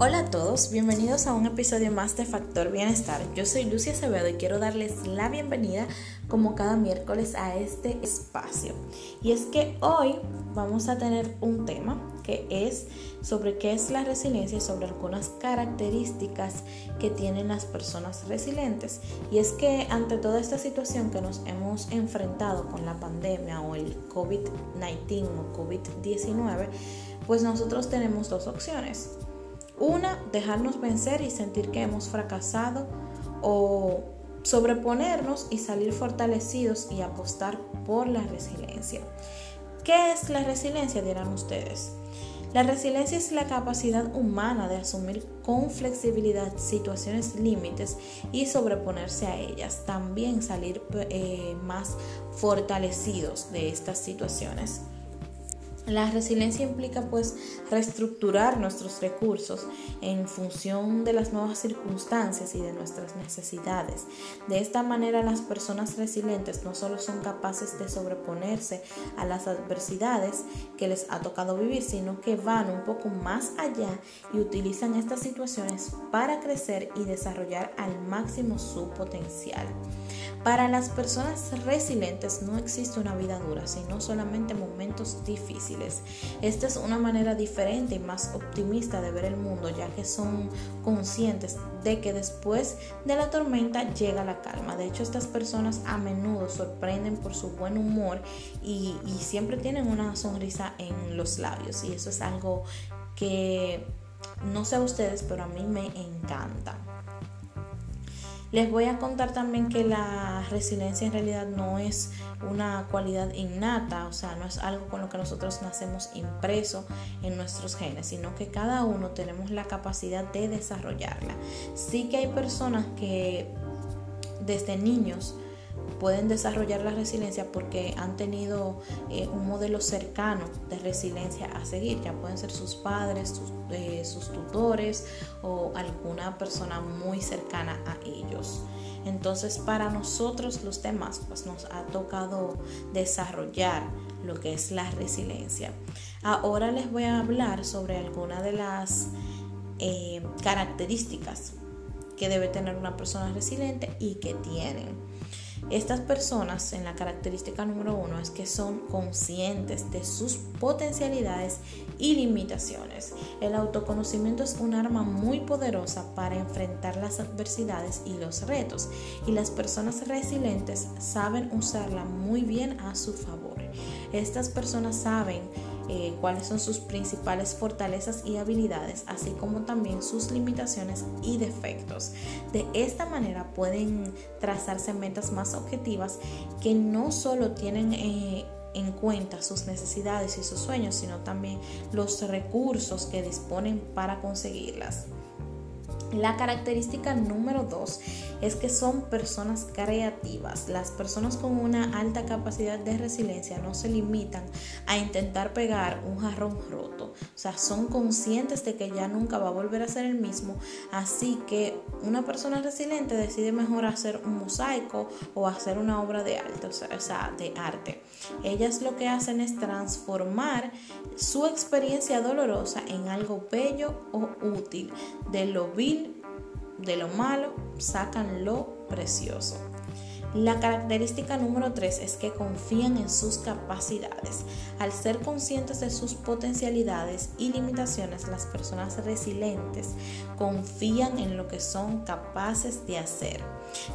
Hola a todos, bienvenidos a un episodio más de Factor Bienestar. Yo soy Lucia Acevedo y quiero darles la bienvenida como cada miércoles a este espacio. Y es que hoy vamos a tener un tema que es sobre qué es la resiliencia y sobre algunas características que tienen las personas resilientes. Y es que ante toda esta situación que nos hemos enfrentado con la pandemia o el COVID-19 o COVID-19, pues nosotros tenemos dos opciones una, dejarnos vencer y sentir que hemos fracasado o sobreponernos y salir fortalecidos y apostar por la resiliencia. ¿Qué es la resiliencia? dirán ustedes. La resiliencia es la capacidad humana de asumir con flexibilidad situaciones límites y sobreponerse a ellas. También salir eh, más fortalecidos de estas situaciones. La resiliencia implica pues reestructurar nuestros recursos en función de las nuevas circunstancias y de nuestras necesidades. De esta manera las personas resilientes no solo son capaces de sobreponerse a las adversidades que les ha tocado vivir, sino que van un poco más allá y utilizan estas situaciones para crecer y desarrollar al máximo su potencial. Para las personas resilientes no existe una vida dura, sino solamente momentos difíciles. Esta es una manera diferente y más optimista de ver el mundo, ya que son conscientes de que después de la tormenta llega la calma. De hecho, estas personas a menudo sorprenden por su buen humor y, siempre tienen una sonrisa en los labios. Y eso es algo que no sé a ustedes, pero a mí me encanta. Les voy a contar también que la resiliencia en realidad no es una cualidad innata, o sea, no es algo con lo que nosotros nacemos impreso en nuestros genes, sino que cada uno tenemos la capacidad de desarrollarla. Sí que hay personas que desde niños pueden desarrollar la resiliencia porque han tenido eh, un modelo cercano de resiliencia a seguir. Ya pueden ser sus padres, sus, eh, sus tutores o alguna persona muy cercana a ellos. Entonces para nosotros los demás pues nos ha tocado desarrollar lo que es la resiliencia. Ahora les voy a hablar sobre algunas de las eh, características que debe tener una persona resiliente y que tienen. Estas personas en la característica número uno es que son conscientes de sus potencialidades y limitaciones. El autoconocimiento es un arma muy poderosa para enfrentar las adversidades y los retos y las personas resilientes saben usarla muy bien a su favor. Estas personas saben eh, cuáles son sus principales fortalezas y habilidades, así como también sus limitaciones y defectos. De esta manera pueden trazarse metas más objetivas que no solo tienen eh, en cuenta sus necesidades y sus sueños, sino también los recursos que disponen para conseguirlas. La característica número dos es que son personas creativas. Las personas con una alta capacidad de resiliencia no se limitan a intentar pegar un jarrón roto. O sea, son conscientes de que ya nunca va a volver a ser el mismo. Así que una persona resiliente decide mejor hacer un mosaico o hacer una obra de arte. O sea, de arte. Ellas lo que hacen es transformar su experiencia dolorosa en algo bello o útil. De lo vil de lo malo sacan lo precioso. La característica número 3 es que confían en sus capacidades. Al ser conscientes de sus potencialidades y limitaciones, las personas resilientes confían en lo que son capaces de hacer.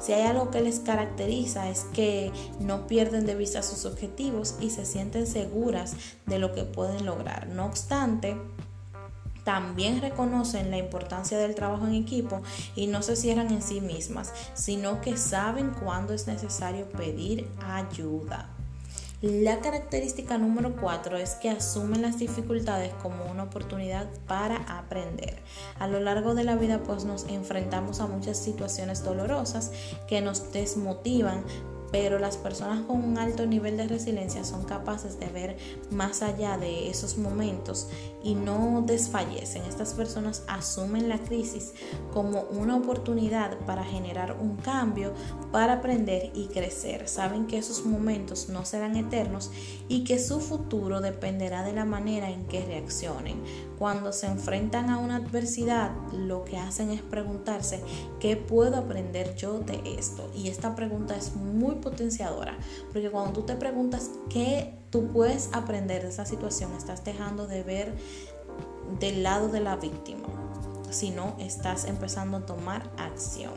Si hay algo que les caracteriza es que no pierden de vista sus objetivos y se sienten seguras de lo que pueden lograr. No obstante, también reconocen la importancia del trabajo en equipo y no se cierran en sí mismas, sino que saben cuándo es necesario pedir ayuda. La característica número 4 es que asumen las dificultades como una oportunidad para aprender. A lo largo de la vida pues nos enfrentamos a muchas situaciones dolorosas que nos desmotivan, pero las personas con un alto nivel de resiliencia son capaces de ver más allá de esos momentos y no desfallecen. Estas personas asumen la crisis como una oportunidad para generar un cambio, para aprender y crecer. Saben que esos momentos no serán eternos y que su futuro dependerá de la manera en que reaccionen. Cuando se enfrentan a una adversidad, lo que hacen es preguntarse, ¿qué puedo aprender yo de esto? Y esta pregunta es muy potenciadora, porque cuando tú te preguntas qué tú puedes aprender de esa situación, estás dejando de ver del lado de la víctima, sino estás empezando a tomar acción.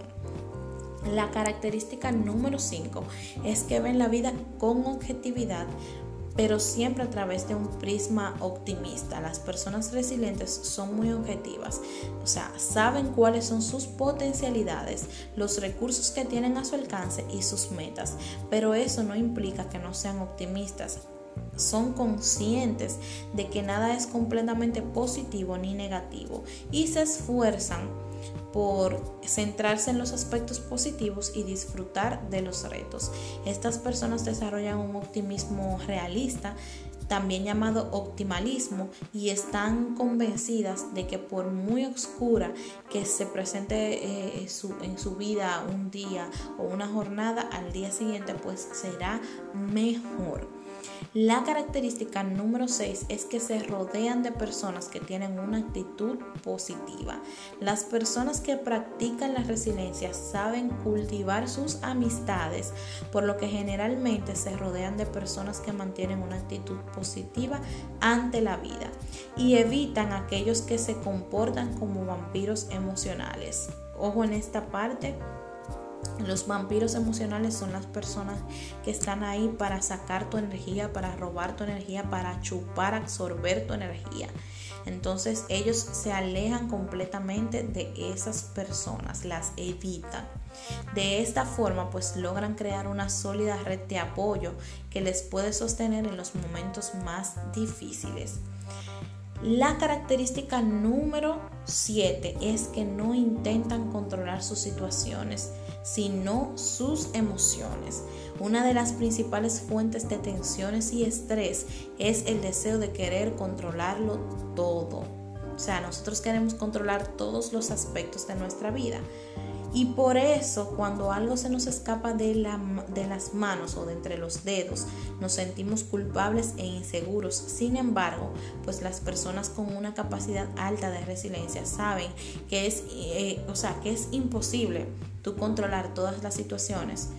La característica número 5 es que ven la vida con objetividad, pero siempre a través de un prisma optimista. Las personas resilientes son muy objetivas, o sea, saben cuáles son sus potencialidades, los recursos que tienen a su alcance y sus metas, pero eso no implica que no sean optimistas. Son conscientes de que nada es completamente positivo ni negativo y se esfuerzan por centrarse en los aspectos positivos y disfrutar de los retos. Estas personas desarrollan un optimismo realista, también llamado optimalismo, y están convencidas de que por muy oscura que se presente eh, en su vida un día o una jornada, al día siguiente pues será mejor. La característica número 6 es que se rodean de personas que tienen una actitud positiva. Las personas que practican la resiliencia saben cultivar sus amistades, por lo que generalmente se rodean de personas que mantienen una actitud positiva ante la vida y evitan aquellos que se comportan como vampiros emocionales. Ojo en esta parte los vampiros emocionales son las personas que están ahí para sacar tu energía, para robar tu energía, para chupar, absorber tu energía. Entonces ellos se alejan completamente de esas personas, las evitan. De esta forma pues logran crear una sólida red de apoyo que les puede sostener en los momentos más difíciles. La característica número 7 es que no intentan controlar sus situaciones sino sus emociones. Una de las principales fuentes de tensiones y estrés es el deseo de querer controlarlo todo. O sea, nosotros queremos controlar todos los aspectos de nuestra vida. Y por eso cuando algo se nos escapa de, de, las manos o de entre los dedos, nos sentimos culpables e inseguros. Sin embargo, pues las personas con una capacidad alta de resiliencia saben que es, eh, o sea, que es imposible tú controlar todas las situaciones.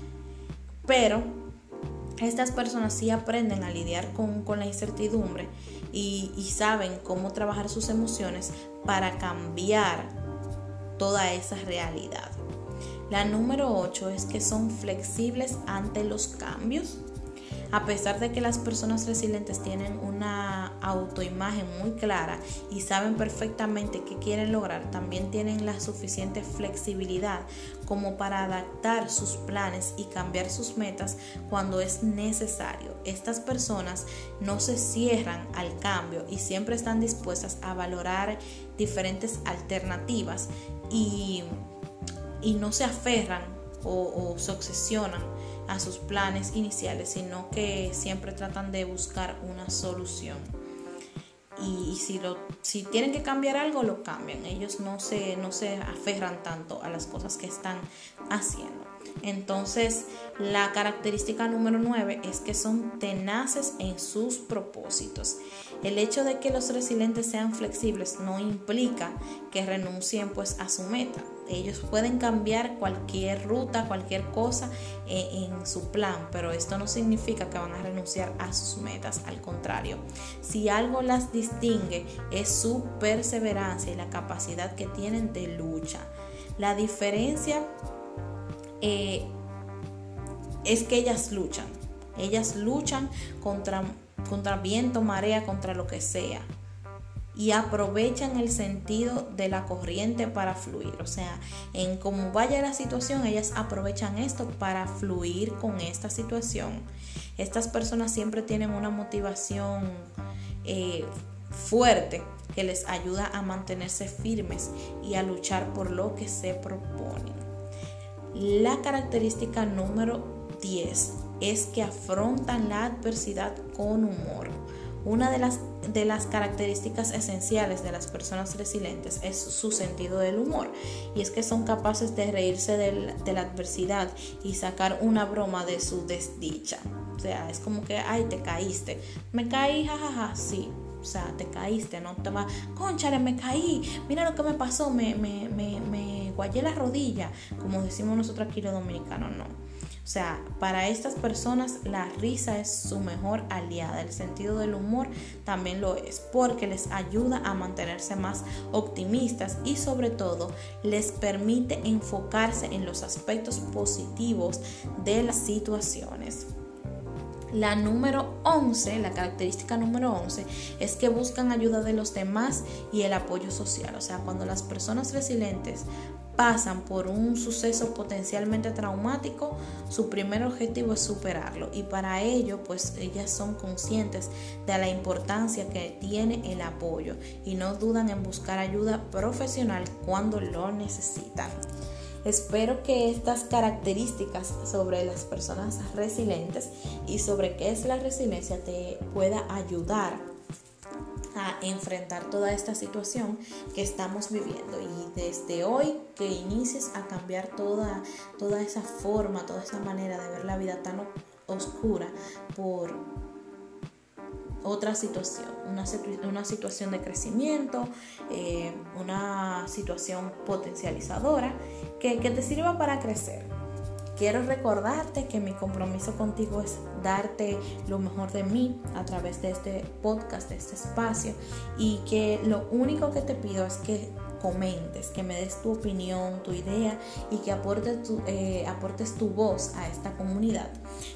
Pero estas personas sí aprenden a lidiar con, la incertidumbre y saben cómo trabajar sus emociones para cambiar toda esa realidad. La número 8 es que son flexibles ante los cambios. A pesar de que las personas resilientes tienen una autoimagen muy clara y saben perfectamente qué quieren lograr, también tienen la suficiente flexibilidad como para adaptar sus planes y cambiar sus metas cuando es necesario. Estas personas no se cierran al cambio y siempre están dispuestas a valorar diferentes alternativas y, y no se aferran o, o se obsesionan a sus planes iniciales, sino que siempre tratan de buscar una solución. Y, si, lo, si tienen que cambiar algo, lo cambian. Ellos no se, no se aferran tanto a las cosas que están haciendo. Entonces, la característica número 9 es que son tenaces en sus propósitos. El hecho de que los resilientes sean flexibles no implica que renuncien pues a su meta. Ellos pueden cambiar cualquier ruta, cualquier cosa eh, en su plan, pero esto no significa que van a renunciar a sus metas. Al contrario, si algo las distingue es su perseverancia y la capacidad que tienen de lucha. La diferencia eh, es que ellas luchan. Ellas luchan contra, contra viento, marea, contra lo que sea y aprovechan el sentido de la corriente para fluir. O sea, en cómo vaya la situación, ellas aprovechan esto para fluir con esta situación. Estas personas siempre tienen una motivación eh, fuerte que les ayuda a mantenerse firmes y a luchar por lo que se proponen. La característica número 10 es que afrontan la adversidad con humor. Una de las, de las características esenciales de las personas resilientes es su sentido del humor y es que son capaces de reírse de la adversidad y sacar una broma de su desdicha. O sea, es como que, ay, te caíste. Me caí, jajaja, sí. O sea, te caíste, no te va, conchale, me caí, mira lo que me pasó, me, me, me, me guayé la rodilla, como decimos nosotros aquí los dominicanos, no. O sea, para estas personas la risa es su mejor aliada. El sentido del humor también lo es porque les ayuda a mantenerse más optimistas y sobre todo les permite enfocarse en los aspectos positivos de las situaciones. La número 11, la característica número 11, es que buscan ayuda de los demás y el apoyo social. O sea, cuando las personas resilientes pasan por un suceso potencialmente traumático, su primer objetivo es superarlo y para ello pues ellas son conscientes de la importancia que tiene el apoyo y no dudan en buscar ayuda profesional cuando lo necesitan. Espero que estas características sobre las personas resilientes y sobre qué es la resiliencia te pueda ayudar a enfrentar toda esta situación que estamos viviendo. Y desde hoy que inicies a cambiar toda, toda esa forma, toda esa manera de ver la vida tan oscura por otra situación, una, una situación de crecimiento, eh, una situación potencializadora que, que te sirva para crecer Quiero recordarte que mi compromiso contigo es darte lo mejor de mí a través de este podcast, de este espacio y que lo único que te pido es que comentes, que me des tu opinión, tu idea y que aportes tu, eh, aportes tu voz a esta comunidad.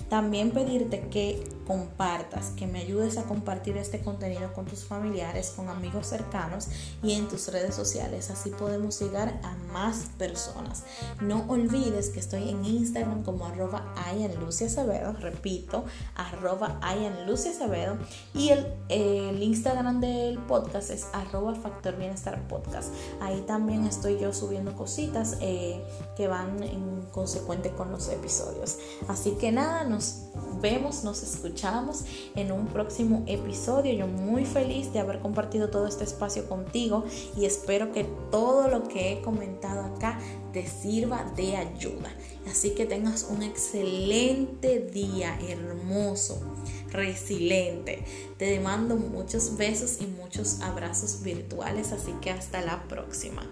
También pedirte que compartas, que me ayudes a compartir este contenido con tus familiares, con amigos cercanos y en tus redes sociales. Así podemos llegar a más personas. No olvides que estoy en Instagram como arroba Acevedo, repito, arroba Acevedo y el, Instagram del podcast es arroba Factor Bienestar Podcast. Ahí también estoy yo subiendo cositas eh, que van en consecuente con los episodios. Así que nos vemos, nos escuchamos en un próximo episodio. Yo muy feliz de haber compartido todo este espacio contigo y espero que todo lo que he comentado acá te sirva de ayuda. Así que tengas un excelente día, hermoso, resiliente. Te mando muchos besos y muchos abrazos virtuales, así que hasta la próxima.